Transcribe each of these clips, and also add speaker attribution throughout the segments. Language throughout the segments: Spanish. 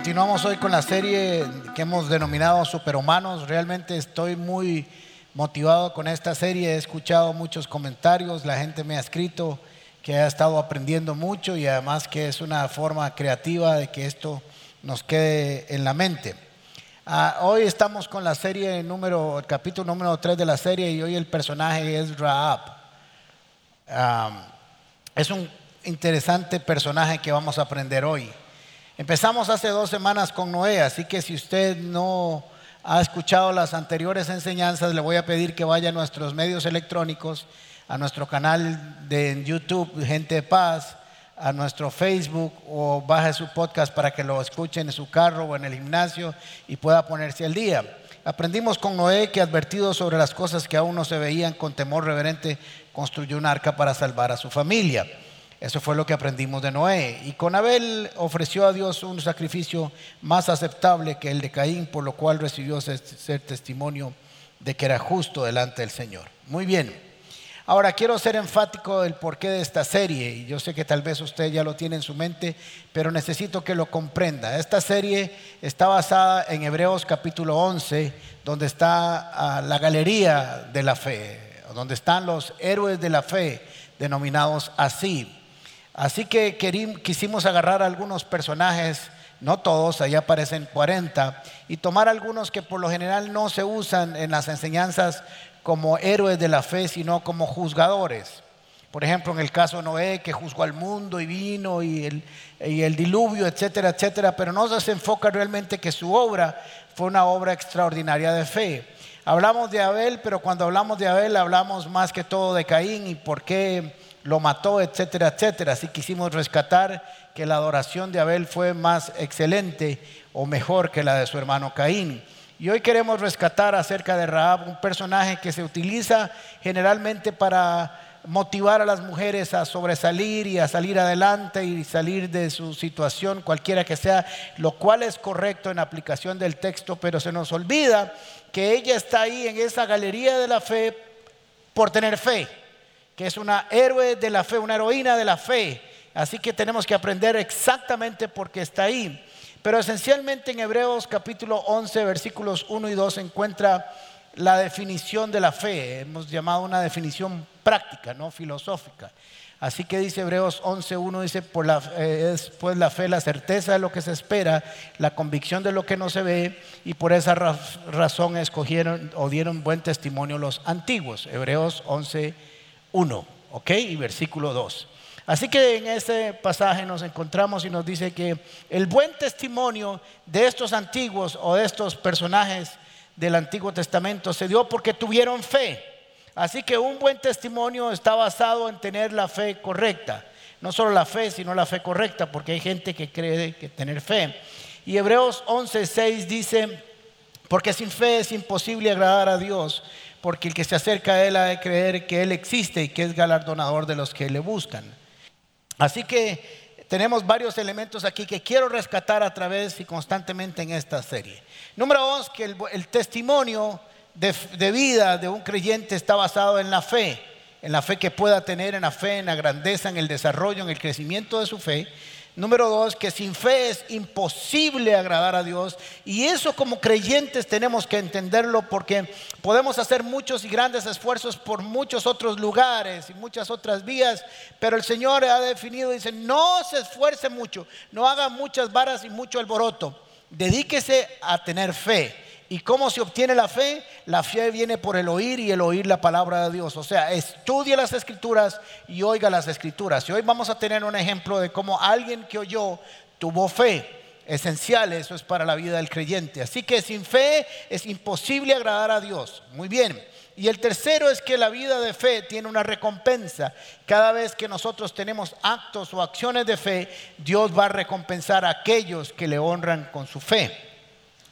Speaker 1: continuamos hoy con la serie que hemos denominado Superhumanos. Realmente estoy muy motivado con esta serie. He escuchado muchos comentarios, la gente me ha escrito que ha estado aprendiendo mucho y además que es una forma creativa de que esto nos quede en la mente. Ah, hoy estamos con la serie número, el capítulo número 3 de la serie y hoy el personaje es Raab. Ah, es un interesante personaje que vamos a aprender hoy. Empezamos hace dos semanas con Noé, así que si usted no ha escuchado las anteriores enseñanzas, le voy a pedir que vaya a nuestros medios electrónicos, a nuestro canal de YouTube, Gente de Paz, a nuestro Facebook o baje su podcast para que lo escuchen en su carro o en el gimnasio y pueda ponerse al día. Aprendimos con Noé que advertido sobre las cosas que aún no se veían con temor reverente, construyó un arca para salvar a su familia. Eso fue lo que aprendimos de Noé. Y con Abel ofreció a Dios un sacrificio más aceptable que el de Caín, por lo cual recibió ser testimonio de que era justo delante del Señor. Muy bien. Ahora quiero ser enfático del porqué de esta serie, y yo sé que tal vez usted ya lo tiene en su mente, pero necesito que lo comprenda. Esta serie está basada en Hebreos capítulo 11, donde está ah, la galería de la fe, donde están los héroes de la fe, denominados así. Así que quisimos agarrar algunos personajes, no todos, ahí aparecen 40, y tomar algunos que por lo general no se usan en las enseñanzas como héroes de la fe, sino como juzgadores. Por ejemplo, en el caso de Noé, que juzgó al mundo y vino y el, y el diluvio, etcétera, etcétera, pero no se enfoca realmente que su obra fue una obra extraordinaria de fe. Hablamos de Abel, pero cuando hablamos de Abel hablamos más que todo de Caín y por qué lo mató, etcétera, etcétera. Así quisimos rescatar que la adoración de Abel fue más excelente o mejor que la de su hermano Caín. Y hoy queremos rescatar acerca de Raab, un personaje que se utiliza generalmente para motivar a las mujeres a sobresalir y a salir adelante y salir de su situación, cualquiera que sea, lo cual es correcto en aplicación del texto, pero se nos olvida que ella está ahí en esa galería de la fe por tener fe que es una héroe de la fe, una heroína de la fe. Así que tenemos que aprender exactamente por qué está ahí. Pero esencialmente en Hebreos capítulo 11, versículos 1 y 2 se encuentra la definición de la fe. Hemos llamado una definición práctica, no filosófica. Así que dice Hebreos 11.1, dice, la, es pues la fe la certeza de lo que se espera, la convicción de lo que no se ve, y por esa razón escogieron o dieron buen testimonio los antiguos. Hebreos 11, 1, ¿ok? Y versículo 2. Así que en este pasaje nos encontramos y nos dice que el buen testimonio de estos antiguos o de estos personajes del Antiguo Testamento se dio porque tuvieron fe. Así que un buen testimonio está basado en tener la fe correcta. No solo la fe, sino la fe correcta, porque hay gente que cree que tener fe. Y Hebreos 11:6 dice, porque sin fe es imposible agradar a Dios, porque el que se acerca a Él ha de creer que Él existe y que es galardonador de los que le buscan. Así que tenemos varios elementos aquí que quiero rescatar a través y constantemente en esta serie. Número dos, que el, testimonio de, de, vida de un creyente está basado en la fe, en la fe que pueda tener, en la fe, en la grandeza, en el desarrollo, en el crecimiento de su fe. Número dos, que sin fe es imposible agradar a Dios. Y eso como creyentes tenemos que entenderlo porque podemos hacer muchos y grandes esfuerzos por muchos otros lugares y muchas otras vías. Pero el Señor ha definido, dice, no se esfuerce mucho, no haga muchas varas y mucho alboroto. Dedíquese a tener fe. ¿Y cómo se obtiene la fe? La fe viene por el oír y el oír la palabra de Dios. O sea, estudie las escrituras y oiga las escrituras. Y hoy vamos a tener un ejemplo de cómo alguien que oyó tuvo fe. Esencial, eso es para la vida del creyente. Así que sin fe es imposible agradar a Dios. Muy bien. Y el tercero es que la vida de fe tiene una recompensa. Cada vez que nosotros tenemos actos o acciones de fe, Dios va a recompensar a aquellos que le honran con su fe.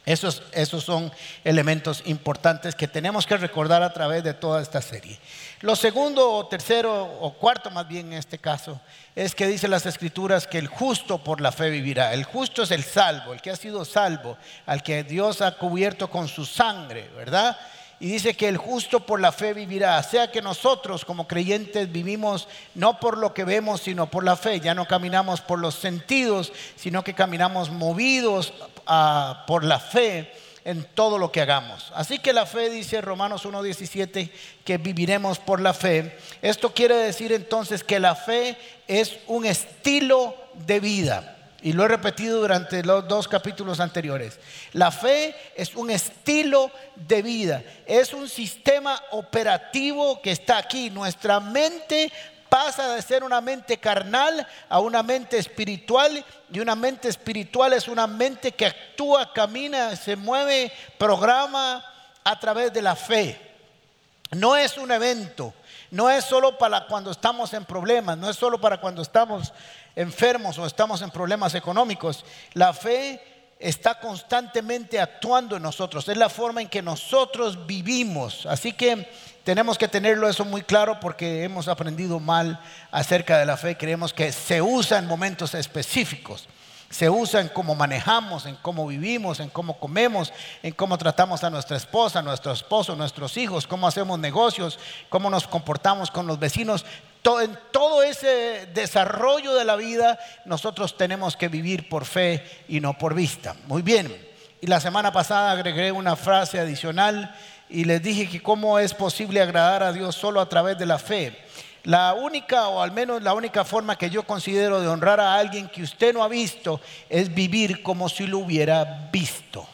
Speaker 1: Esos, esos, son elementos importantes que tenemos que recordar a través de toda esta serie. Lo segundo o tercero o cuarto más bien en este caso es que dice las escrituras que el justo por la fe vivirá. El justo es el salvo, el que ha sido salvo, al que Dios ha cubierto con su sangre, ¿verdad? Y dice que el justo por la fe vivirá. Sea que nosotros como creyentes vivimos no por lo que vemos, sino por la fe. Ya no caminamos por los sentidos, sino que caminamos movidos ah, por la fe en todo lo que hagamos. Así que la fe, dice Romanos 1.17, que viviremos por la fe. Esto quiere decir entonces que la fe es un estilo de vida. Y lo he repetido durante los dos capítulos anteriores. La fe es un estilo de vida, es un sistema operativo que está aquí. Nuestra mente pasa de ser una mente carnal a una mente espiritual y una mente espiritual es una mente que actúa, camina, se mueve, programa a través de la fe. No es un evento, no es solo para cuando estamos en problemas, no es solo para cuando estamos enfermos o estamos en problemas económicos. La fe está constantemente actuando en nosotros, es la forma en que nosotros vivimos. Así que tenemos que tenerlo eso muy claro porque hemos aprendido mal acerca de la fe, creemos que se usa en momentos específicos se usa en cómo manejamos, en cómo vivimos, en cómo comemos, en cómo tratamos a nuestra esposa, nuestro esposo, nuestros hijos, cómo hacemos negocios, cómo nos comportamos con los vecinos. En todo ese desarrollo de la vida nosotros tenemos que vivir por fe y no por vista. Muy bien. Y la semana pasada agregué una frase adicional y les dije que cómo es posible agradar a Dios solo a través de la fe. La única, o al menos la única forma que yo considero de honrar a alguien que usted no ha visto es vivir como si lo hubiera visto.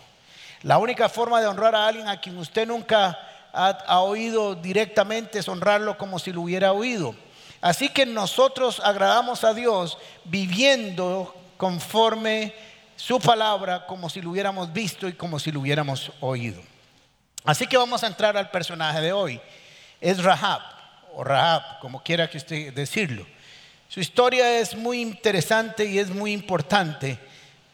Speaker 1: La única forma de honrar a alguien a quien usted nunca ha, oído directamente es honrarlo como si lo hubiera oído. Así que nosotros agradamos a Dios viviendo conforme su palabra, como si lo hubiéramos visto y como si lo hubiéramos oído. Así que vamos a entrar al personaje de hoy. Es Rahab o Rahab, como quiera que usted decirlo. Su historia es muy interesante y es muy importante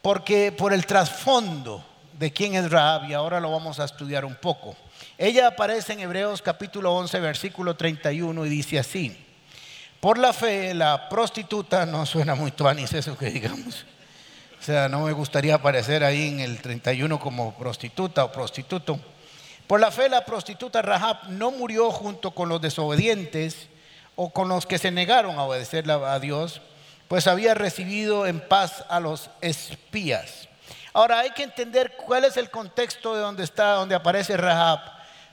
Speaker 1: porque por el trasfondo de quién es Rahab y ahora lo vamos a estudiar un poco. Ella aparece en Hebreos capítulo 11 versículo 31 y dice así: Por la fe la prostituta no suena muy tuanis eso que digamos. O sea, no me gustaría aparecer ahí en el 31 como prostituta o prostituto. Por la fe la prostituta Rahab no murió junto con los desobedientes o con los que se negaron a obedecerle a Dios, pues había recibido en paz a los espías. Ahora hay que entender cuál es el contexto de donde está, donde aparece Rahab,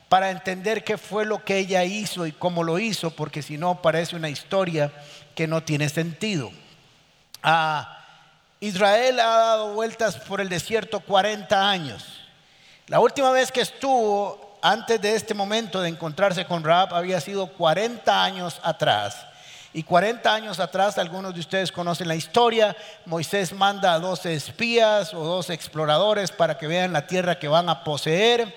Speaker 1: para entender qué fue lo que ella hizo y cómo lo hizo, porque si no parece una historia que no tiene sentido. Ah, Israel ha dado vueltas por el desierto 40 años. La última vez que estuvo antes de este momento de encontrarse con Raab había sido 40 años atrás. Y 40 años atrás, algunos de ustedes conocen la historia, Moisés manda a 12 espías o dos exploradores para que vean la tierra que van a poseer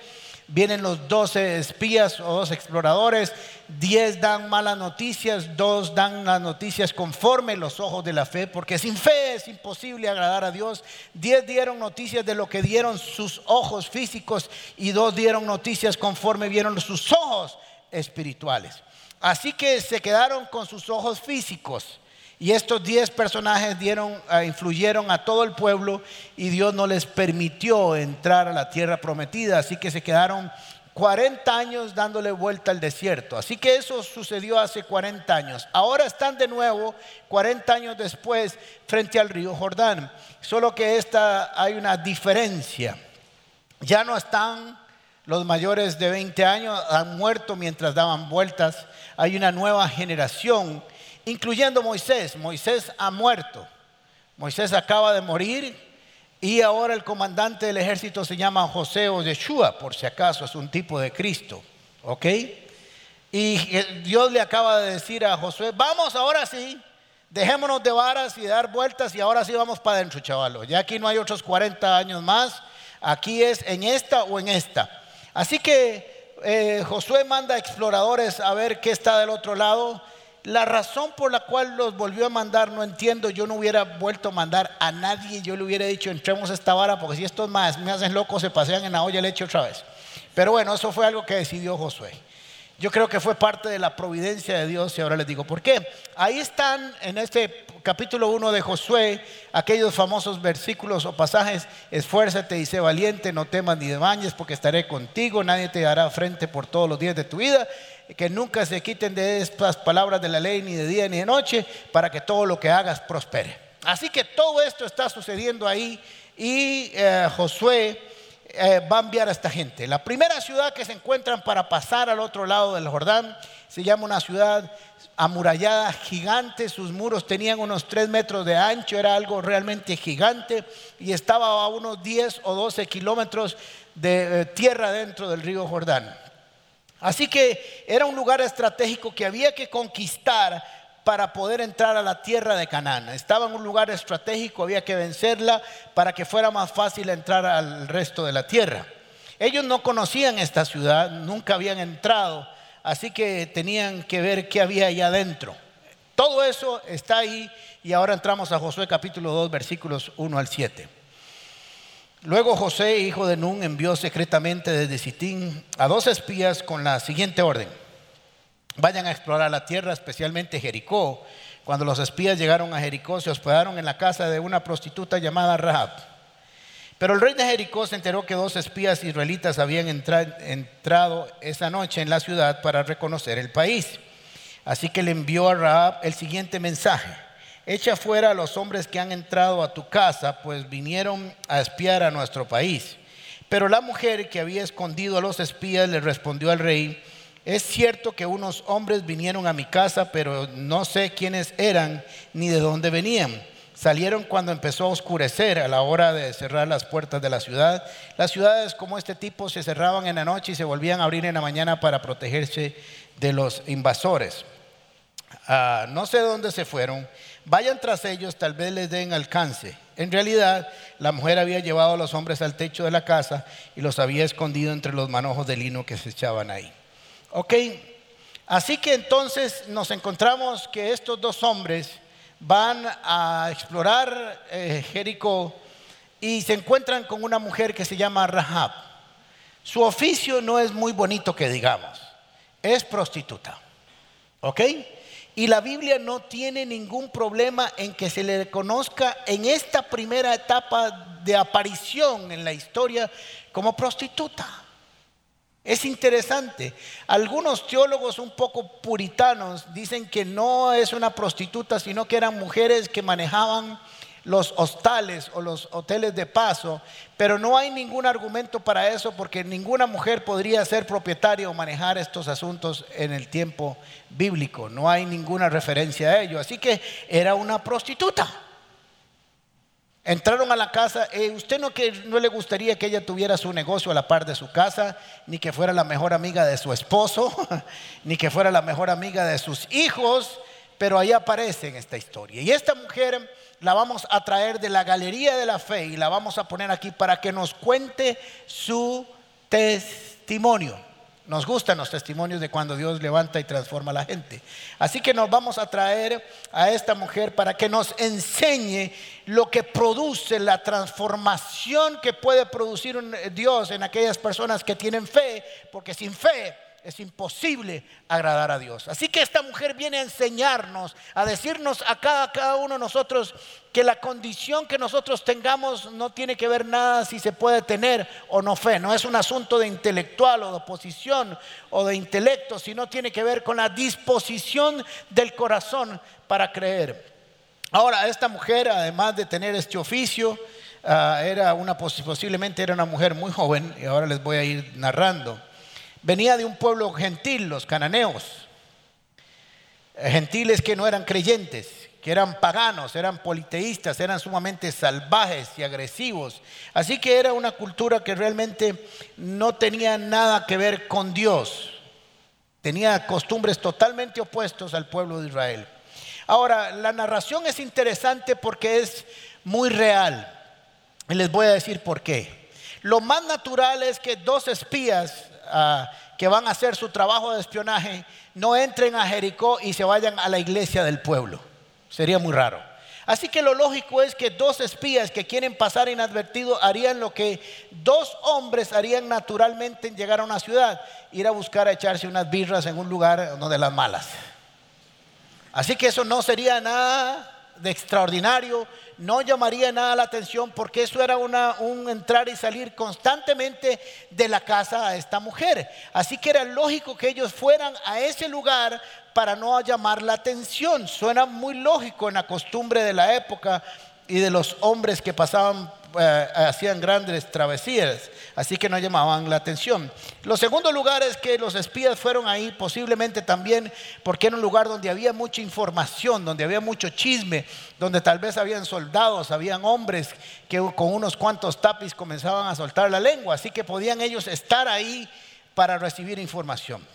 Speaker 1: vienen los doce espías o dos exploradores, diez dan malas noticias, dos dan las noticias conforme los ojos de la fe, porque sin fe es imposible agradar a Dios. Diez dieron noticias de lo que dieron sus ojos físicos y dos dieron noticias conforme vieron sus ojos espirituales. Así que se quedaron con sus ojos físicos y estos diez personajes dieron, ah, influyeron a todo el pueblo y Dios no les permitió entrar a la tierra prometida. Así que se quedaron 40 años dándole vuelta al desierto. Así que eso sucedió hace 40 años. Ahora están de nuevo 40 años después frente al río Jordán. Solo que esta hay una diferencia. Ya no están los mayores de 20 años, han muerto mientras daban vueltas. Hay una nueva generación incluyendo Moisés. Moisés ha muerto. Moisés acaba de morir y ahora el comandante del ejército se llama José o Yeshua, por si acaso es un tipo de Cristo. ¿Ok? Y Dios le acaba de decir a Josué, vamos ahora sí, dejémonos de varas y dar vueltas y ahora sí vamos para adentro, chavalo. Ya aquí no hay otros 40 años más, aquí es en esta o en esta. Así que eh, Josué manda exploradores a ver qué está del otro lado la razón por la cual los volvió a mandar no entiendo. Yo no hubiera vuelto a mandar a nadie. Yo le hubiera dicho, entremos esta vara, porque si estos más me hacen loco, se pasean en la olla leche otra vez. Pero bueno, eso fue algo que decidió Josué. Yo creo que fue parte de la providencia de Dios y ahora les digo por qué. Ahí están en este capítulo 1 de Josué aquellos famosos versículos o pasajes, esfuérzate y sé valiente, no temas ni bañes porque estaré contigo, nadie te dará frente por todos los días de tu vida, que nunca se quiten de estas palabras de la ley ni de día ni de noche, para que todo lo que hagas prospere. Así que todo esto está sucediendo ahí y eh, Josué eh, va a enviar a esta gente. La primera ciudad que se encuentran para pasar al otro lado del Jordán se llama una ciudad amurallada, gigante. Sus muros tenían unos 3 metros de ancho, era algo realmente gigante y estaba a unos 10 o 12 kilómetros de eh, tierra dentro del río Jordán. Así que era un lugar estratégico que había que conquistar para poder entrar a la tierra de Canaán. Estaba en un lugar estratégico, había que vencerla para que fuera más fácil entrar al resto de la tierra. Ellos no conocían esta ciudad, nunca habían entrado, así que tenían que ver qué había allá adentro. Todo eso está ahí y ahora entramos a Josué capítulo 2 versículos 1 al 7. Luego José, hijo de Nun, envió secretamente desde Sitín a dos espías con la siguiente orden vayan a explorar la tierra, especialmente Jericó. Cuando los espías llegaron a Jericó, se hospedaron en la casa de una prostituta llamada Rahab. Pero el rey de Jericó se enteró que dos espías israelitas habían entrado esa noche en la ciudad para reconocer el país. Así que le envió a Rahab el siguiente mensaje. Echa fuera a los hombres que han entrado a tu casa, pues vinieron a espiar a nuestro país. Pero la mujer que había escondido a los espías le respondió al rey, es cierto que unos hombres vinieron a mi casa, pero no sé quiénes eran ni de dónde venían. Salieron cuando empezó a oscurecer a la hora de cerrar las puertas de la ciudad. Las ciudades como este tipo se cerraban en la noche y se volvían a abrir en la mañana para protegerse de los invasores. Ah, no sé dónde se fueron. Vayan tras ellos, tal vez les den alcance. En realidad, la mujer había llevado a los hombres al techo de la casa y los había escondido entre los manojos de lino que se echaban ahí. Ok, así que entonces nos encontramos que estos dos hombres van a explorar eh, Jericó y se encuentran con una mujer que se llama Rahab. Su oficio no es muy bonito que digamos, es prostituta. ¿Ok? Y la Biblia no tiene ningún problema en que se le conozca en esta primera etapa de aparición en la historia como prostituta. Es interesante. Algunos teólogos un poco puritanos dicen que no es una prostituta, sino que eran mujeres que manejaban los hostales o los hoteles de paso, pero no hay ningún argumento para eso porque ninguna mujer podría ser propietaria o manejar estos asuntos en el tiempo bíblico. No hay ninguna referencia a ello. Así que era una prostituta. Entraron a la casa, eh, usted no, que, no le gustaría que ella tuviera su negocio a la par de su casa, ni que fuera la mejor amiga de su esposo, ni que fuera la mejor amiga de sus hijos, pero ahí aparece en esta historia. Y esta mujer la vamos a traer de la galería de la fe y la vamos a poner aquí para que nos cuente su testimonio. Nos gustan los testimonios de cuando Dios levanta y transforma a la gente. Así que nos vamos a traer a esta mujer para que nos enseñe lo que produce la transformación que puede producir Dios en aquellas personas que tienen fe, porque sin fe es imposible agradar a Dios. Así que esta mujer viene a enseñarnos, a decirnos a cada, cada uno de nosotros que la condición que nosotros tengamos no tiene que ver nada si se puede tener o no fe. No es un asunto de intelectual o de oposición o de intelecto, sino tiene que ver con la disposición del corazón para creer. Ahora, esta mujer, además de tener este oficio, ah, era una, posiblemente era una mujer muy joven, y ahora les voy a ir narrando venía de un pueblo gentil, los cananeos, gentiles que no eran creyentes, que eran paganos, eran politeístas, eran sumamente salvajes y agresivos. Así que era una cultura que realmente no tenía nada que ver con Dios. Tenía costumbres totalmente opuestos al pueblo de Israel. Ahora, la narración es interesante porque es muy real. Y les voy a decir por qué. Lo más natural es que dos espías que van a hacer su trabajo de espionaje no entren a Jericó y se vayan a la iglesia del pueblo. Sería muy raro. Así que lo lógico es que dos espías que quieren pasar inadvertido harían lo que dos hombres harían naturalmente en llegar a una ciudad, ir a buscar a echarse unas birras en un lugar donde las malas. Así que eso no sería nada de extraordinario, no llamaría nada la atención porque eso era una, un entrar y salir constantemente de la casa a esta mujer. Así que era lógico que ellos fueran a ese lugar para no llamar la atención. Suena muy lógico en la costumbre de la época y de los hombres que pasaban, eh, hacían grandes travesías, así que no llamaban la atención. Lo segundo lugar es que los espías fueron ahí posiblemente también porque era un lugar donde había mucha información, donde había mucho chisme, donde tal vez habían soldados, habían hombres que con unos cuantos tapis comenzaban a soltar la lengua, así que podían ellos estar ahí para recibir información.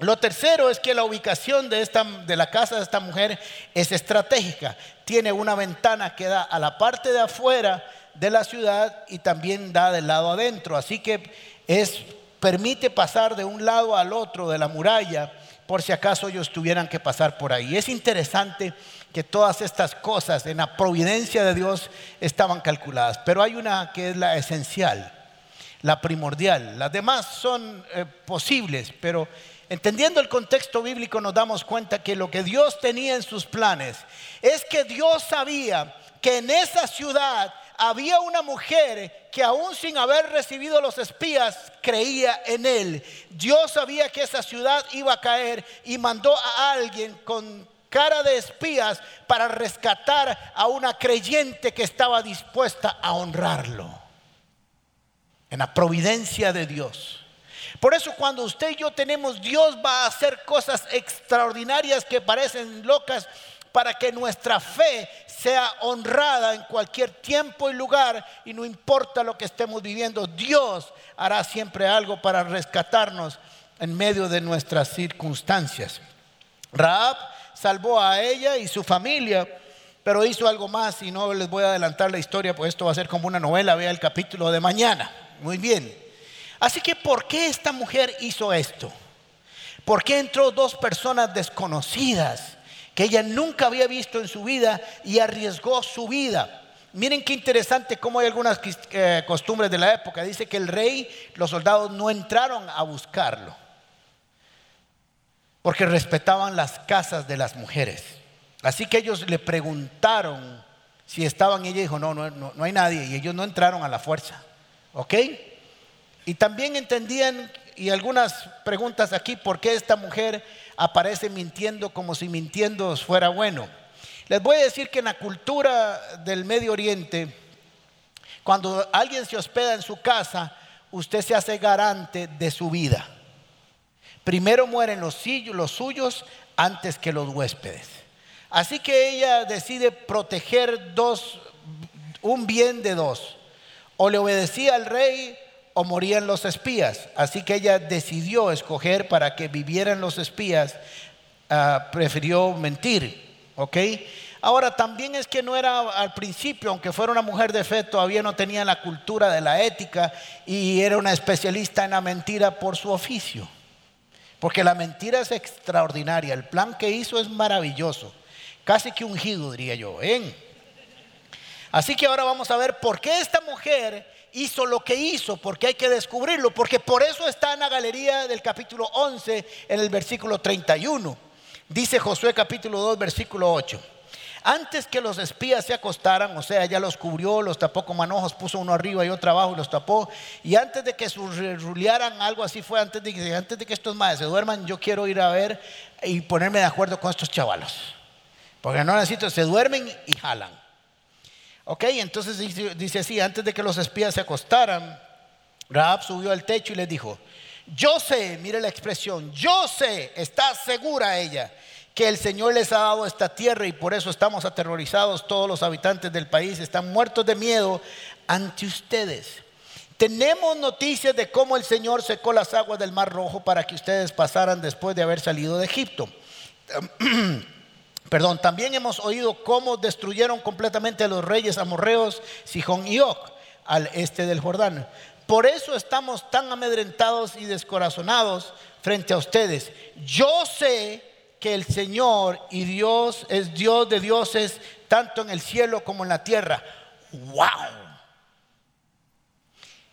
Speaker 1: Lo tercero es que la ubicación de, esta, de la casa de esta mujer es estratégica. Tiene una ventana que da a la parte de afuera de la ciudad y también da del lado adentro. Así que es, permite pasar de un lado al otro de la muralla por si acaso ellos tuvieran que pasar por ahí. Es interesante que todas estas cosas en la providencia de Dios estaban calculadas, pero hay una que es la esencial, la primordial. Las demás son eh, posibles, pero Entendiendo el contexto bíblico nos damos cuenta que lo que Dios tenía en sus planes es que Dios sabía que en esa ciudad había una mujer que aún sin haber recibido los espías creía en él. Dios sabía que esa ciudad iba a caer y mandó a alguien con cara de espías para rescatar a una creyente que estaba dispuesta a honrarlo. En la providencia de Dios. Por eso cuando usted y yo tenemos, Dios va a hacer cosas extraordinarias que parecen locas para que nuestra fe sea honrada en cualquier tiempo y lugar y no importa lo que estemos viviendo, Dios hará siempre algo para rescatarnos en medio de nuestras circunstancias. Raab salvó a ella y su familia, pero hizo algo más y no les voy a adelantar la historia, pues esto va a ser como una novela, vea el capítulo de mañana. Muy bien. Así que, ¿por qué esta mujer hizo esto? ¿Por qué entró dos personas desconocidas que ella nunca había visto en su vida y arriesgó su vida? Miren qué interesante cómo hay algunas eh, costumbres de la época. Dice que el rey, los soldados no entraron a buscarlo porque respetaban las casas de las mujeres. Así que ellos le preguntaron si estaban y ella dijo, no, no, no, no hay nadie. Y ellos no entraron a la fuerza. ¿Ok? Y también entendían, y algunas preguntas aquí, ¿por qué esta mujer aparece mintiendo como si mintiendo fuera bueno? Les voy a decir que en la cultura del Medio Oriente, cuando alguien se hospeda en su casa, usted se hace garante de su vida. Primero mueren los, suyos antes que los huéspedes. Así que ella decide proteger dos, un bien de dos. O le obedecía al rey o morían los espías. Así que ella decidió escoger para que vivieran los espías, ah, prefirió mentir. ¿Ok? Ahora también es que no era al principio, aunque fuera una mujer de fe, todavía no tenía la cultura de la ética y era una especialista en la mentira por su oficio. Porque la mentira es extraordinaria, el plan que hizo es maravilloso, casi que ungido diría yo. ¿eh? Así que ahora vamos a ver por qué esta mujer hizo lo que hizo, porque hay que descubrirlo, porque por eso está en la galería del capítulo 11, en el versículo 31. Dice Josué capítulo 2, versículo 8. Antes que los espías se acostaran, o sea, ya los cubrió, los tapó con manojos, puso uno arriba y otro abajo y los tapó. Y antes de que rulearan, algo así fue, antes de, que, antes de que estos madres se duerman, yo quiero ir a ver y ponerme de acuerdo con estos chavalos. Porque no necesito, se duermen y jalan. Ok, entonces dice, así, antes de que los espías se acostaran, Raab subió al techo y les dijo, yo sé, mire la expresión, yo sé, está segura ella, que el Señor les ha dado esta tierra y por eso estamos aterrorizados, todos los habitantes del país están muertos de miedo ante ustedes. Tenemos noticias de cómo el Señor secó las aguas del Mar Rojo para que ustedes pasaran después de haber salido de Egipto. Perdón, también hemos oído cómo destruyeron completamente a los reyes amorreos Sijón y Og al este del Jordán. Por eso estamos tan amedrentados y descorazonados frente a ustedes. Yo sé que el Señor y Dios es Dios de dioses, tanto en el cielo como en la tierra. ¡Wow!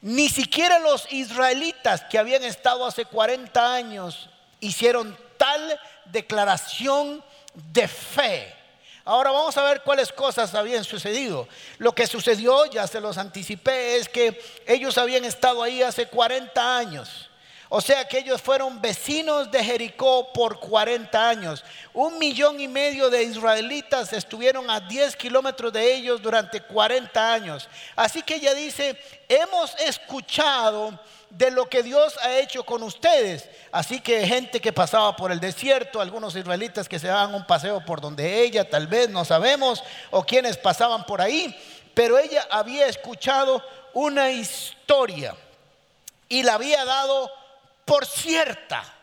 Speaker 1: Ni siquiera los israelitas que habían estado hace 40 años hicieron tal declaración de fe. Ahora vamos a ver cuáles cosas habían sucedido. Lo que sucedió, ya se los anticipé, es que ellos habían estado ahí hace 40 años. O sea que ellos fueron vecinos de Jericó por 40 años. Un millón y medio de israelitas estuvieron a 10 kilómetros de ellos durante 40 años. Así que ella dice, hemos escuchado de lo que Dios ha hecho con ustedes. Así que gente que pasaba por el desierto, algunos israelitas que se daban un paseo por donde ella, tal vez no sabemos, o quienes pasaban por ahí, pero ella había escuchado una historia y la había dado por cierta.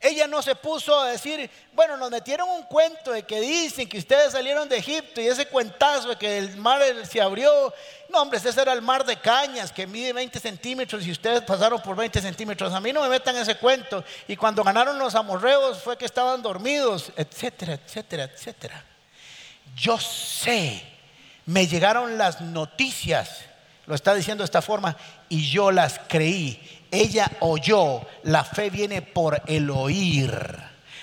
Speaker 1: Ella no se puso a decir, bueno, nos metieron un cuento de que dicen que ustedes salieron de Egipto y ese cuentazo de que el mar se abrió. No, hombre, ese era el mar de cañas que mide 20 centímetros y ustedes pasaron por 20 centímetros. A mí no me metan ese cuento. Y cuando ganaron los amorreos fue que estaban dormidos, etcétera, etcétera, etcétera. Yo sé, me llegaron las noticias, lo está diciendo de esta forma, y yo las creí ella oyó, la fe viene por el oír.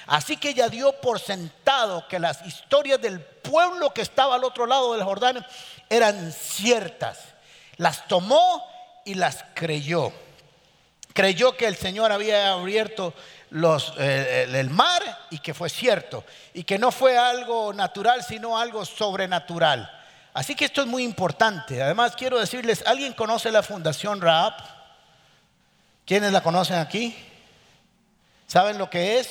Speaker 1: Así que ella dio por sentado que las historias del pueblo que estaba al otro lado del Jordán eran ciertas. Las tomó y las creyó. Creyó que el Señor había abierto eh, el mar y que fue cierto. Y que no fue algo natural, sino algo sobrenatural. Así que esto es muy importante. Además, quiero decirles, ¿alguien conoce la Fundación Raab? ¿Quiénes la conocen aquí? ¿Saben lo que es?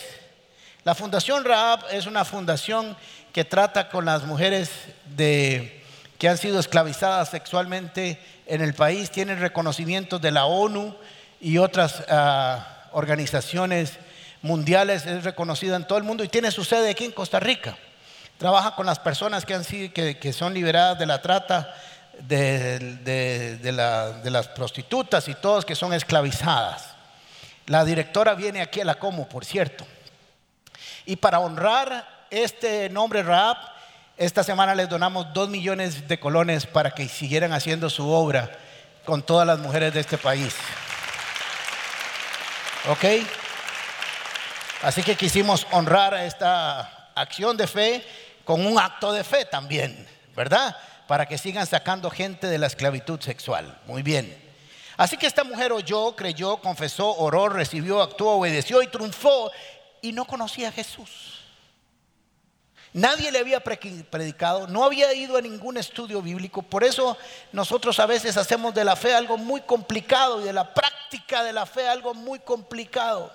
Speaker 1: La Fundación Raab es una fundación que trata con las mujeres de, que han sido esclavizadas sexualmente en el país. Tienen reconocimiento de la ONU y otras ah, organizaciones mundiales. Es reconocida en todo el mundo y tiene su sede aquí en Costa Rica. Trabaja con las personas que, han sido, que son liberadas de la trata de, las prostitutas y todos que son esclavizadas. La directora viene aquí a la Como, por cierto. Y para honrar este nombre Raab, esta semana les donamos dos millones de colones para que siguieran haciendo su obra con todas las mujeres de este país. ¿Ok? Así que quisimos honrar esta acción de fe con un acto de fe también, ¿verdad? Para que sigan sacando gente de la esclavitud sexual. Muy bien. Así que esta mujer oyó, creyó, confesó, oró, recibió, actuó, obedeció y triunfó y no conocía a Jesús. Nadie le había predicado, no había ido a ningún estudio bíblico. Por eso nosotros a veces hacemos de la fe algo muy complicado y de la práctica de la fe algo muy complicado.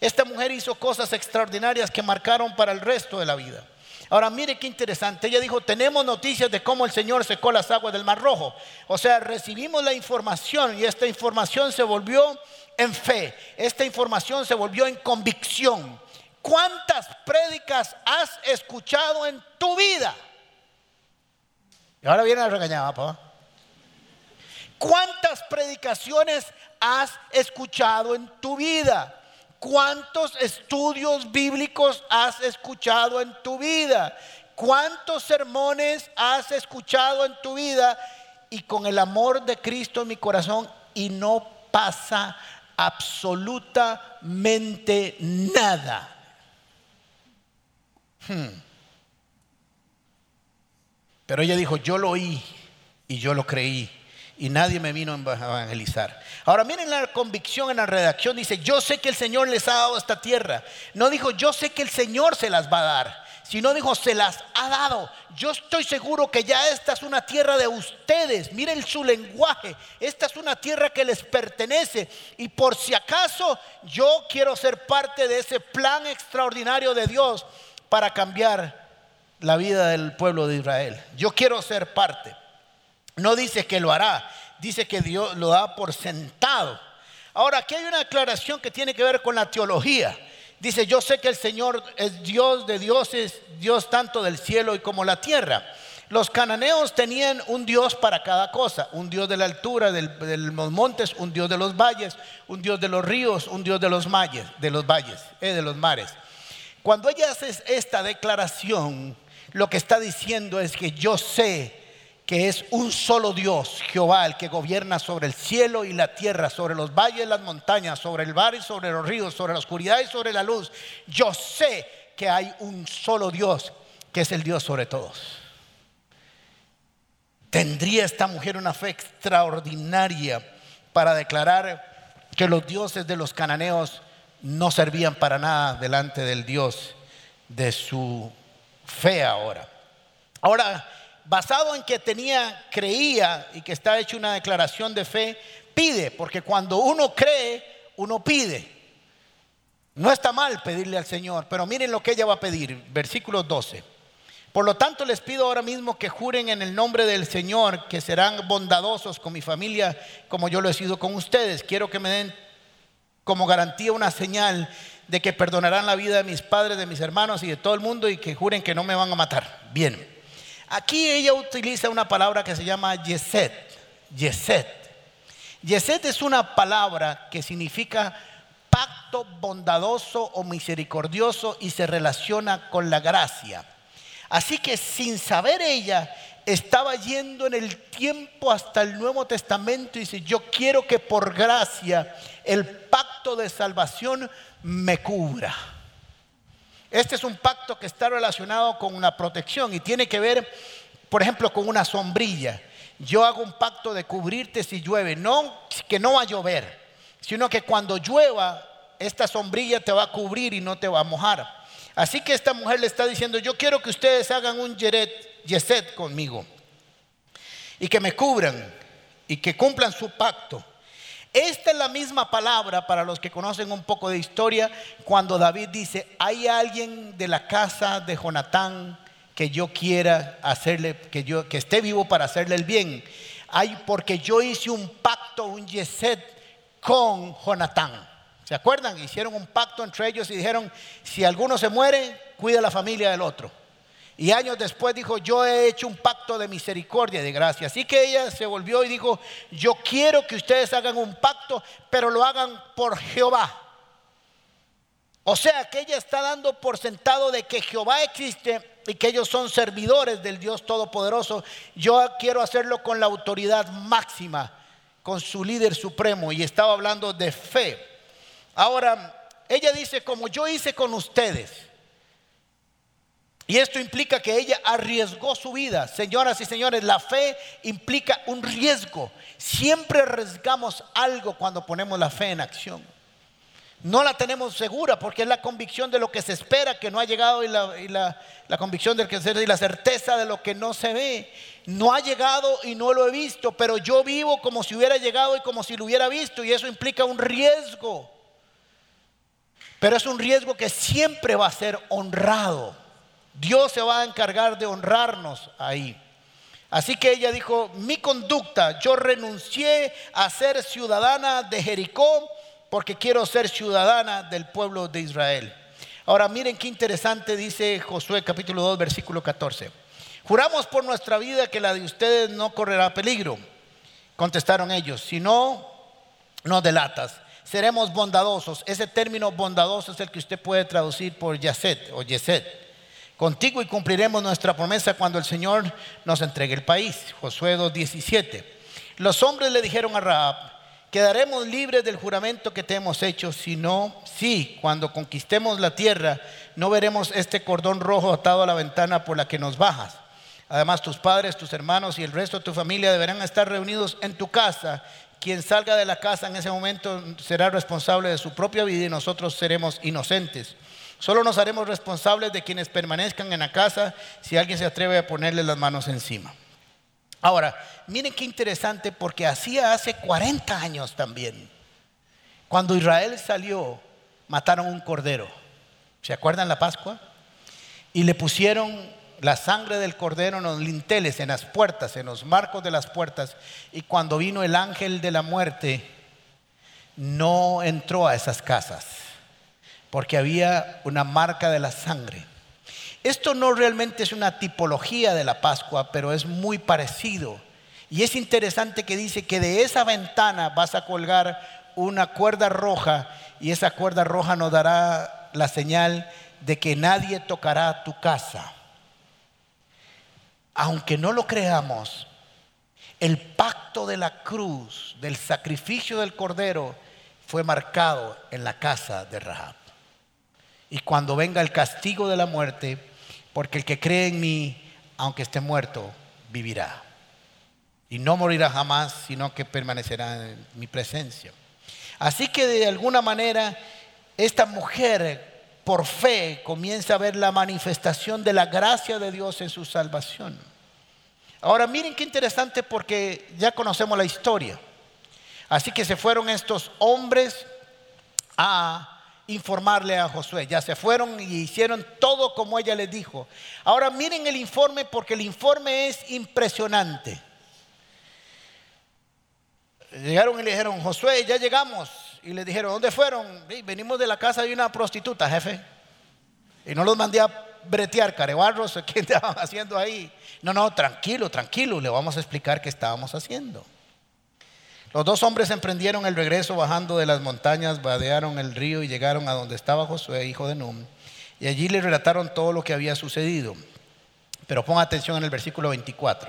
Speaker 1: Esta mujer hizo cosas extraordinarias que marcaron para el resto de la vida. Ahora mire qué interesante. Ella dijo, tenemos noticias de cómo el Señor secó las aguas del Mar Rojo. O sea, recibimos la información y esta información se volvió en fe. Esta información se volvió en convicción. ¿Cuántas prédicas has escuchado en tu vida? Y ahora viene la regañada, papá. ¿Cuántas predicaciones has escuchado en tu vida? ¿Cuántos estudios bíblicos has escuchado en tu vida? ¿Cuántos sermones has escuchado en tu vida? Y con el amor de Cristo en mi corazón y no pasa absolutamente nada. Hmm. Pero ella dijo, yo lo oí y yo lo creí y nadie me vino a evangelizar. Ahora miren la convicción en la redacción, dice, yo sé que el Señor les ha dado esta tierra. No dijo, yo sé que el Señor se las va a dar, sino dijo, se las ha dado. Yo estoy seguro que ya esta es una tierra de ustedes. Miren su lenguaje, esta es una tierra que les pertenece. Y por si acaso yo quiero ser parte de ese plan extraordinario de Dios para cambiar la vida del pueblo de Israel. Yo quiero ser parte. No dice que lo hará, dice que Dios lo da por sentado. Ahora, aquí hay una aclaración que tiene que ver con la teología. Dice, yo sé que el Señor es Dios de dioses, Dios tanto del cielo y como la tierra. Los cananeos tenían un Dios para cada cosa, un Dios de la altura, de los montes, un Dios de los valles, un Dios de los ríos, un Dios de los, valles, de los valles, eh, de los mares. Cuando ella hace esta declaración, lo que está diciendo es que yo sé que es un solo Dios, Jehová, el que gobierna sobre el cielo y la tierra, sobre los valles y las montañas, sobre el mar y sobre los ríos, sobre la oscuridad y sobre la luz. Yo sé que hay un solo Dios, que es el Dios sobre todos. ¿Tendría esta mujer una fe extraordinaria para declarar que los dioses de los cananeos no servían para nada delante del Dios de su fe ahora? Ahora, basado en que tenía, creía y que está hecho una declaración de fe, pide, porque cuando uno cree, uno pide. No está mal pedirle al Señor, pero miren lo que ella va a pedir, versículo 12. Por lo tanto, les pido ahora mismo que juren en el nombre del Señor que serán bondadosos con mi familia como yo lo he sido con ustedes. Quiero que me den como garantía una señal de que perdonarán la vida de mis padres, de mis hermanos y de todo el mundo y que juren que no me van a matar. Bien. Aquí ella utiliza una palabra que se llama yeset. Yeset. Yeset es una palabra que significa pacto bondadoso o misericordioso y se relaciona con la gracia. Así que sin saber ella, estaba yendo en el tiempo hasta el Nuevo Testamento y dice, yo quiero que por gracia el pacto de salvación me cubra. Este es un pacto que está relacionado con una protección y tiene que ver, por ejemplo, con una sombrilla. Yo hago un pacto de cubrirte si llueve, no que no va a llover, sino que cuando llueva, esta sombrilla te va a cubrir y no te va a mojar. Así que esta mujer le está diciendo, yo quiero que ustedes hagan un yeset conmigo y que me cubran y que cumplan su pacto. Esta es la misma palabra para los que conocen un poco de historia cuando David dice, hay alguien de la casa de Jonatán que yo quiera hacerle, que yo que esté vivo para hacerle el bien. Hay porque yo hice un pacto, un yeset con Jonatán. ¿Se acuerdan? Hicieron un pacto entre ellos y dijeron, si alguno se muere, cuida la familia del otro. Y años después dijo, yo he hecho un pacto de misericordia y de gracia. Así que ella se volvió y dijo, yo quiero que ustedes hagan un pacto, pero lo hagan por Jehová. O sea que ella está dando por sentado de que Jehová existe y que ellos son servidores del Dios Todopoderoso. Yo quiero hacerlo con la autoridad máxima, con su líder supremo. Y estaba hablando de fe. Ahora, ella dice, como yo hice con ustedes. Y esto implica que ella arriesgó su vida. Señoras y señores, la fe implica un riesgo. Siempre arriesgamos algo cuando ponemos la fe en acción. No la tenemos segura porque es la convicción de lo que se espera que no ha llegado y la, convicción del que se y la certeza de lo que no se ve. No ha llegado y no lo he visto, pero yo vivo como si hubiera llegado y como si lo hubiera visto y eso implica un riesgo. Pero es un riesgo que siempre va a ser honrado. Dios se va a encargar de honrarnos ahí. Así que ella dijo, mi conducta, yo renuncié a ser ciudadana de Jericó porque quiero ser ciudadana del pueblo de Israel. Ahora miren qué interesante dice Josué capítulo 2 versículo 14. Juramos por nuestra vida que la de ustedes no correrá peligro. Contestaron ellos, si no, no delatas seremos bondadosos. Ese término bondadoso es el que usted puede traducir por Yaset o Yeset. Contigo y cumpliremos nuestra promesa cuando el Señor nos entregue el país. Josué 2.17. Los hombres le dijeron a Raab, quedaremos libres del juramento que te hemos hecho, si no, sí, cuando conquistemos la tierra, no veremos este cordón rojo atado a la ventana por la que nos bajas. Además, tus padres, tus hermanos y el resto de tu familia deberán estar reunidos en tu casa quien salga de la casa en ese momento será responsable de su propia vida y nosotros seremos inocentes. Solo nos haremos responsables de quienes permanezcan en la casa si alguien se atreve a ponerle las manos encima. Ahora, miren qué interesante porque hacía hace 40 años también, cuando Israel salió, mataron un cordero. ¿Se acuerdan la Pascua? Y le pusieron la sangre del cordero en los linteles, en las puertas, en los marcos de las puertas. Y cuando vino el ángel de la muerte, no entró a esas casas, porque había una marca de la sangre. Esto no realmente es una tipología de la Pascua, pero es muy parecido. Y es interesante que dice que de esa ventana vas a colgar una cuerda roja y esa cuerda roja nos dará la señal de que nadie tocará tu casa. aunque no lo creamos, el pacto de la cruz, del sacrificio del cordero, fue marcado en la casa de Rahab. Y cuando venga el castigo de la muerte, porque el que cree en mí, aunque esté muerto, vivirá. Y no morirá jamás, sino que permanecerá en mi presencia. Así que de alguna manera, esta mujer por fe comienza a ver la manifestación de la gracia de Dios en su salvación. Ahora miren qué interesante porque ya conocemos la historia. Así que se fueron estos hombres a informarle a Josué. Ya se fueron y hicieron todo como ella les dijo. Ahora miren el informe porque el informe es impresionante. Llegaron y le dijeron, Josué, ya llegamos. Y le dijeron, ¿dónde fueron? venimos de la casa de una prostituta, jefe. Y no los mandé a bretear, carebarros, ¿qué estaban haciendo ahí? No, no, tranquilo, tranquilo, le vamos a explicar qué estábamos haciendo. Los dos hombres emprendieron el regreso bajando de las montañas, vadearon el río y llegaron a donde estaba Josué, hijo de Num. Y allí le relataron todo lo que había sucedido. Pero pon atención en el versículo 24.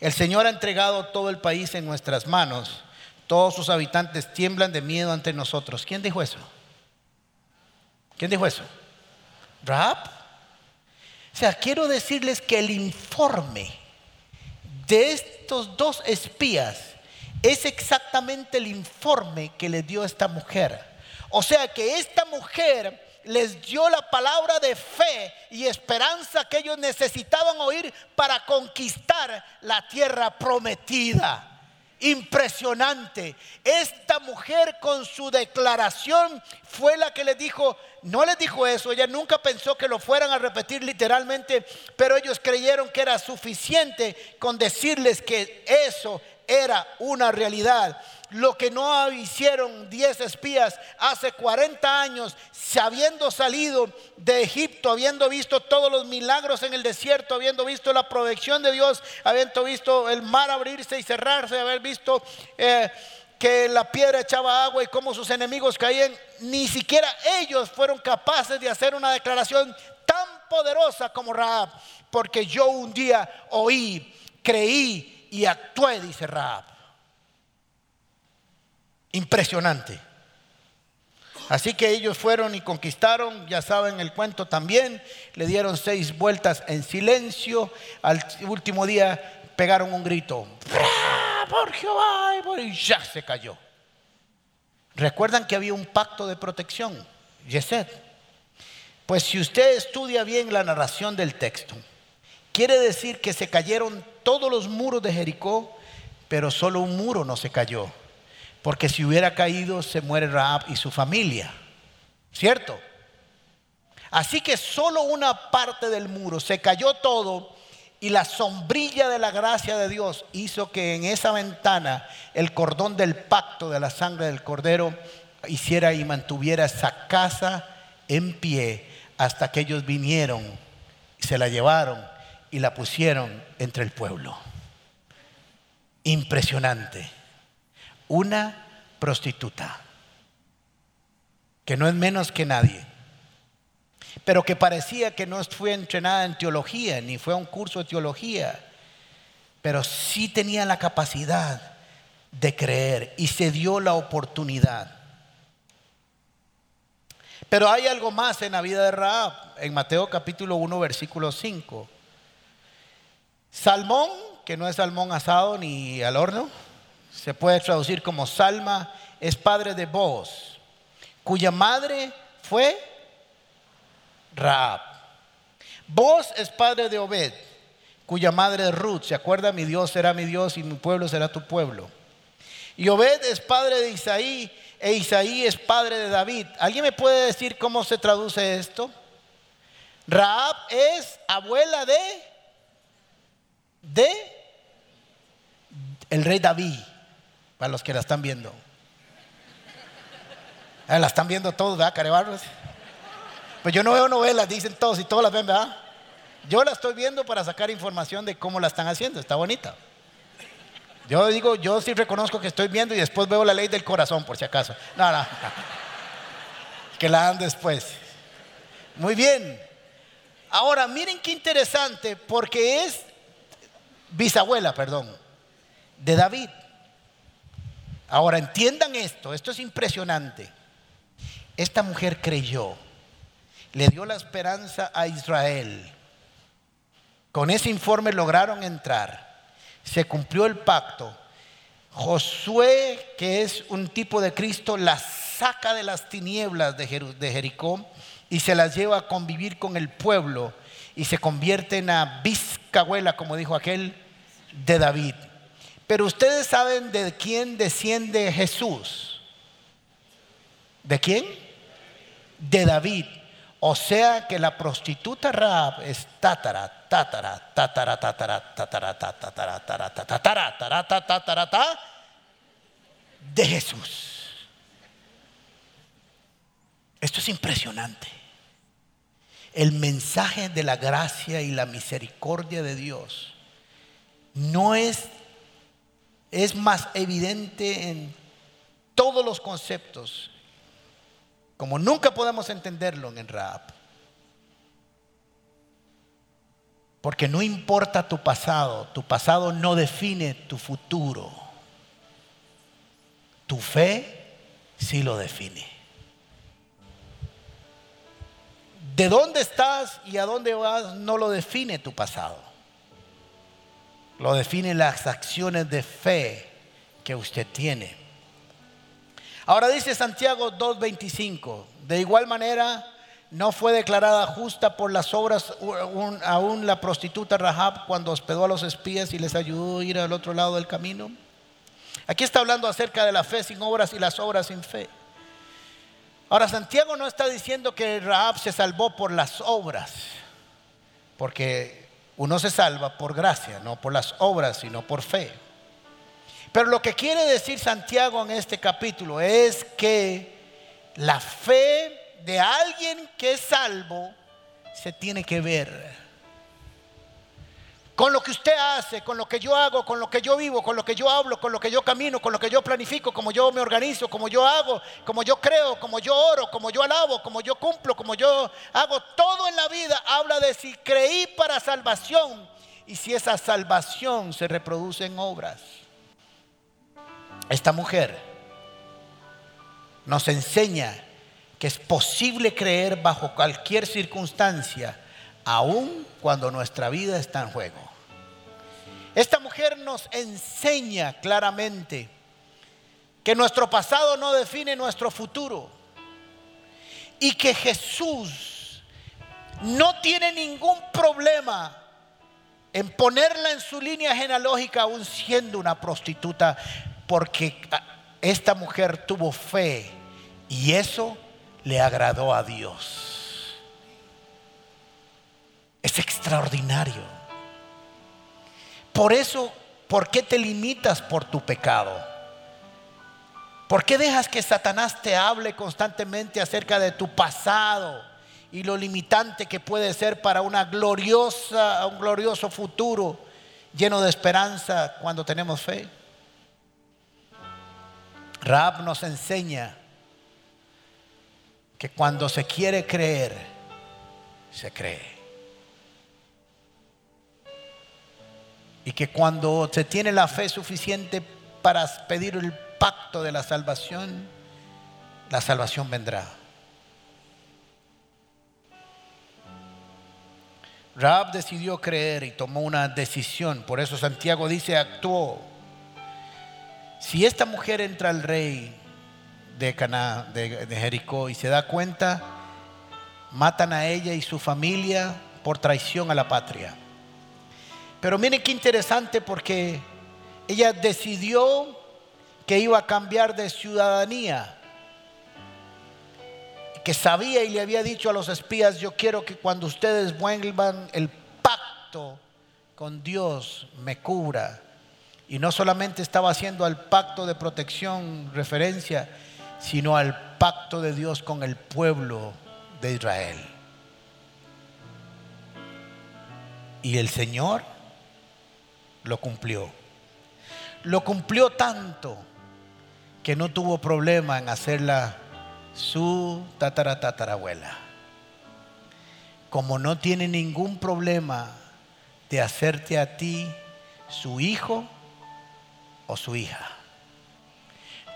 Speaker 1: El Señor ha entregado todo el país en nuestras manos. Todos sus habitantes tiemblan de miedo ante nosotros. ¿Quién dijo eso? ¿Quién dijo eso? ¿Rap? O sea, quiero decirles que el informe de estos dos espías es exactamente el informe que le dio esta mujer. O sea que esta mujer les dio la palabra de fe y esperanza que ellos necesitaban oír para conquistar la tierra prometida. Impresionante. Esta mujer con su declaración fue la que les dijo, no les dijo eso, ella nunca pensó que lo fueran a repetir literalmente, pero ellos creyeron que era suficiente con decirles que eso era una realidad. Lo que no hicieron 10 espías hace 40 años, habiendo salido de Egipto, habiendo visto todos los milagros en el desierto, habiendo visto la protección de Dios, habiendo visto el mar abrirse y cerrarse, haber visto eh, que la piedra echaba agua y cómo sus enemigos caían, ni siquiera ellos fueron capaces de hacer una declaración tan poderosa como Raab, porque yo un día oí, creí y actué, dice Raab. Impresionante. Así que ellos fueron y conquistaron, ya saben el cuento también, le dieron seis vueltas en silencio, al último día pegaron un grito, por Jehová, y ya se cayó. Recuerdan que había un pacto de protección, Yesed. Pues si usted estudia bien la narración del texto, quiere decir que se cayeron todos los muros de Jericó, pero solo un muro no se cayó. Porque si hubiera caído, se muere Raab y su familia. ¿Cierto? Así que solo una parte del muro se cayó todo y la sombrilla de la gracia de Dios hizo que en esa ventana el cordón del pacto de la sangre del cordero hiciera y mantuviera esa casa en pie hasta que ellos vinieron y se la llevaron y la pusieron entre el pueblo. Impresionante. Una prostituta, que no es menos que nadie, pero que parecía que no fue entrenada en teología, ni fue a un curso de teología, pero sí tenía la capacidad de creer y se dio la oportunidad. Pero hay algo más en la vida de Raab, en Mateo capítulo 1, versículo 5. Salmón, que no es salmón asado ni al horno, se puede traducir como Salma, es padre de Boaz, cuya madre fue Raab. Boaz es padre de Obed, cuya madre es Ruth. ¿Se acuerda? Mi Dios será mi Dios y mi pueblo será tu pueblo. Y Obed es padre de Isaí e Isaí es padre de David. ¿Alguien me puede decir cómo se traduce esto? Raab es abuela de de el rey David, para los que la están viendo. Ah, la están viendo todos, ¿verdad, Carebarros? Pues yo no veo novelas, dicen todos y todos las ven, ¿verdad? Yo la estoy viendo para sacar información de cómo la están haciendo, está bonita. Yo digo, yo sí reconozco que estoy viendo y después veo la ley del corazón, por si acaso. No, no. Que la dan después. Muy bien. Ahora, miren qué interesante, porque es bisabuela, perdón, de David. Ahora, entiendan esto, esto es impresionante. Esta mujer creyó, le dio la esperanza a Israel. Con ese informe lograron entrar. Se cumplió el pacto. Josué, que es un tipo de Cristo, la saca de las tinieblas de, Jericó y se las lleva a convivir con el pueblo y se convierte en la biscabuela, como dijo aquel, de David. Pero ustedes saben de quién desciende Jesús. ¿De quién? De David. O sea que la prostituta Raab es tatara, tatara, tatara, tatara, tatara, tatara, tatara, tatara, tatara, tatara, de Jesús. Esto es impresionante. El mensaje de la gracia y la misericordia de Dios no es, es más evidente en todos los conceptos, como nunca podemos entenderlo en Raab. Porque no importa tu pasado, tu pasado no define tu futuro. Tu fe sí lo define. De dónde estás y a dónde vas no lo define tu pasado. Lo definen las acciones de fe que usted tiene. Ahora dice Santiago 2.25, de igual manera no fue declarada justa por las obras aún la prostituta Rahab cuando hospedó a los espías y les ayudó a ir al otro lado del camino. Aquí está hablando acerca de la fe sin obras y las obras sin fe. Ahora, Santiago no está diciendo que Rahab se salvó por las obras, porque uno se salva por gracia, no por las obras, sino por fe. Pero lo que quiere decir Santiago en este capítulo es que la fe de alguien que es salvo se tiene que ver con lo que usted hace, con lo que yo hago, con lo que yo vivo, con lo que yo hablo, con lo que yo camino, con lo que yo planifico, como yo me organizo, como yo hago, como yo creo, como yo oro, como yo alabo, como yo cumplo, como yo hago todo en la vida, habla de si creí para salvación y si esa salvación se reproduce en obras. Esta mujer nos enseña que es posible creer bajo cualquier circunstancia aun cuando nuestra vida está en juego. Esta mujer nos enseña claramente que nuestro pasado no define nuestro futuro y que Jesús no tiene ningún problema en ponerla en su línea genealógica aún siendo una prostituta porque esta mujer tuvo fe y eso le agradó a Dios. Es extraordinario. Por eso, ¿por qué te limitas por tu pecado? ¿Por qué dejas que Satanás te hable constantemente acerca de tu pasado y lo limitante que puede ser para una gloriosa, un glorioso futuro lleno de esperanza cuando tenemos fe? Raab nos enseña que cuando se quiere creer, se cree. Y que cuando se tiene la fe suficiente para pedir el pacto de la salvación, la salvación vendrá. Raab decidió creer y tomó una decisión. Por eso Santiago dice, actuó. Si esta mujer entra al rey de Caná, de, de Jericó, y se da cuenta, matan a ella y su familia por traición a la patria. Pero miren qué interesante porque ella decidió que iba a cambiar de ciudadanía. Que sabía y le había dicho a los espías, yo quiero que cuando ustedes vuelvan el pacto con Dios me cubra. Y no solamente estaba haciendo al pacto de protección referencia, sino al pacto de Dios con el pueblo de Israel. Y el Señor lo cumplió. Lo cumplió tanto que no tuvo problema en hacerla su tatara tatarabuela. como no tiene ningún problema de hacerte a ti su hijo o su hija.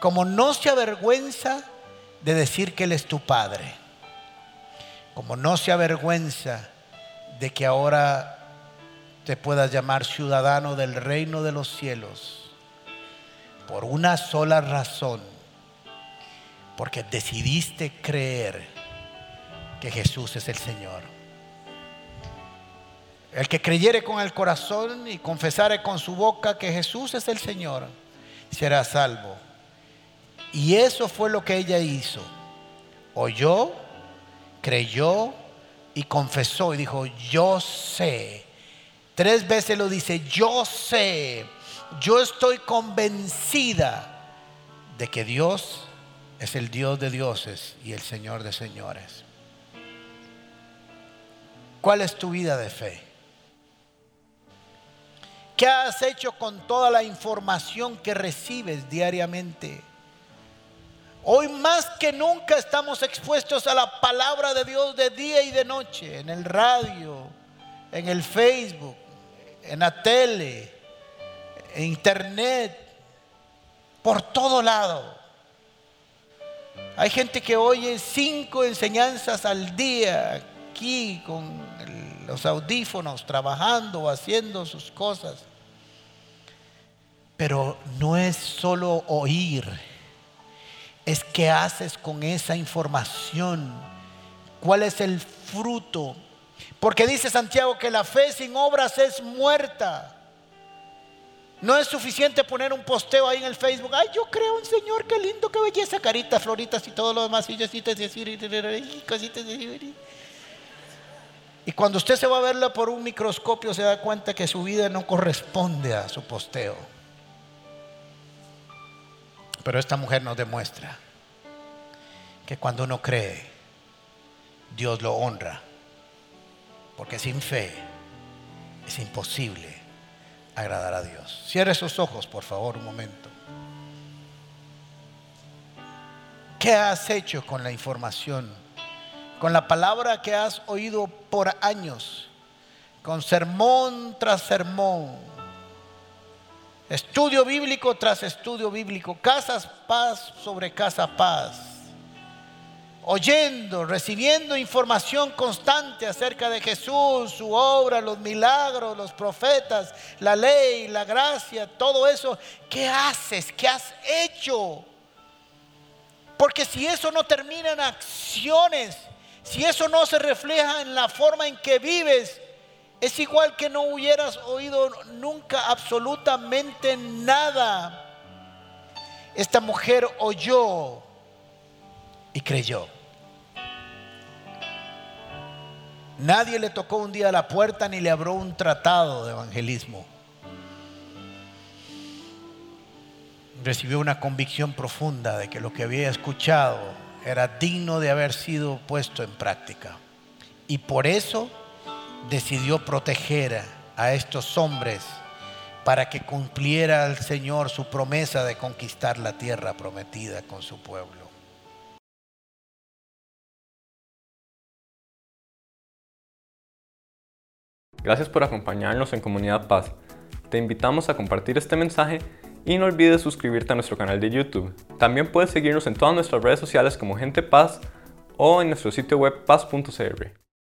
Speaker 1: Como no se avergüenza de decir que Él es tu Padre. Como no se avergüenza de que ahora te puedas llamar ciudadano del reino de los cielos. Por una sola razón. Porque decidiste creer que Jesús es el Señor. El que creyere con el corazón y confesare con su boca que Jesús es el Señor, será salvo. Y eso fue lo que ella hizo. Oyó, creyó y confesó y dijo, yo sé. Tres veces lo dice, yo sé, yo estoy convencida de que Dios es el Dios de dioses y el Señor de señores. ¿Cuál es tu vida de fe? ¿Qué has hecho con toda la información que recibes diariamente? Hoy más que nunca estamos expuestos a la palabra de Dios de día y de noche, en el radio, en el Facebook, en la tele, en internet, por todo lado. Hay gente que oye cinco enseñanzas al día aquí con los audífonos, trabajando o haciendo sus cosas. Pero no es solo oír es qué haces con esa información. ¿Cuál es el fruto? Porque dice Santiago que la fe sin obras es muerta. No es suficiente poner un posteo ahí en el Facebook. Ay, yo creo un Señor, qué lindo, qué belleza, caritas, floritas y todo lo demás. Y cositas Y cuando usted se va a verla por un microscopio, se da cuenta que su vida no corresponde a su posteo. Pero esta mujer nos demuestra que cuando uno cree, Dios lo honra. Porque sin fe es imposible agradar a Dios. Cierre sus ojos, por favor, un momento. ¿Qué has hecho con la información? Con la palabra que has oído por años, con sermón tras sermón, Estudio bíblico tras estudio bíblico, casas paz sobre casa paz. Oyendo, recibiendo información constante acerca de Jesús, su obra, los milagros, los profetas, la ley, la gracia, todo eso. ¿Qué haces? ¿Qué has hecho? Porque si eso no termina en acciones, si eso no se refleja en la forma en que vives, es igual que no hubieras oído nunca absolutamente nada. Esta mujer oyó y creyó. Nadie le tocó un día la puerta ni le abrió un tratado de evangelismo. Recibió una convicción profunda de que lo que había escuchado era digno de haber sido puesto en práctica. Y por eso decidió proteger a estos hombres para que cumpliera el Señor su promesa de conquistar la tierra prometida con su pueblo.
Speaker 2: Gracias por acompañarnos en Comunidad Paz. Te invitamos a compartir este mensaje y no olvides suscribirte a nuestro canal de YouTube. También puedes seguirnos en todas nuestras redes sociales como Gente Paz o en nuestro sitio web paz.cr.